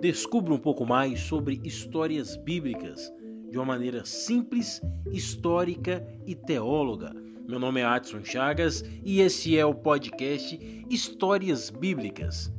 Descubra um pouco mais sobre histórias bíblicas de uma maneira simples, histórica e teóloga. Meu nome é Adson Chagas e esse é o podcast Histórias Bíblicas.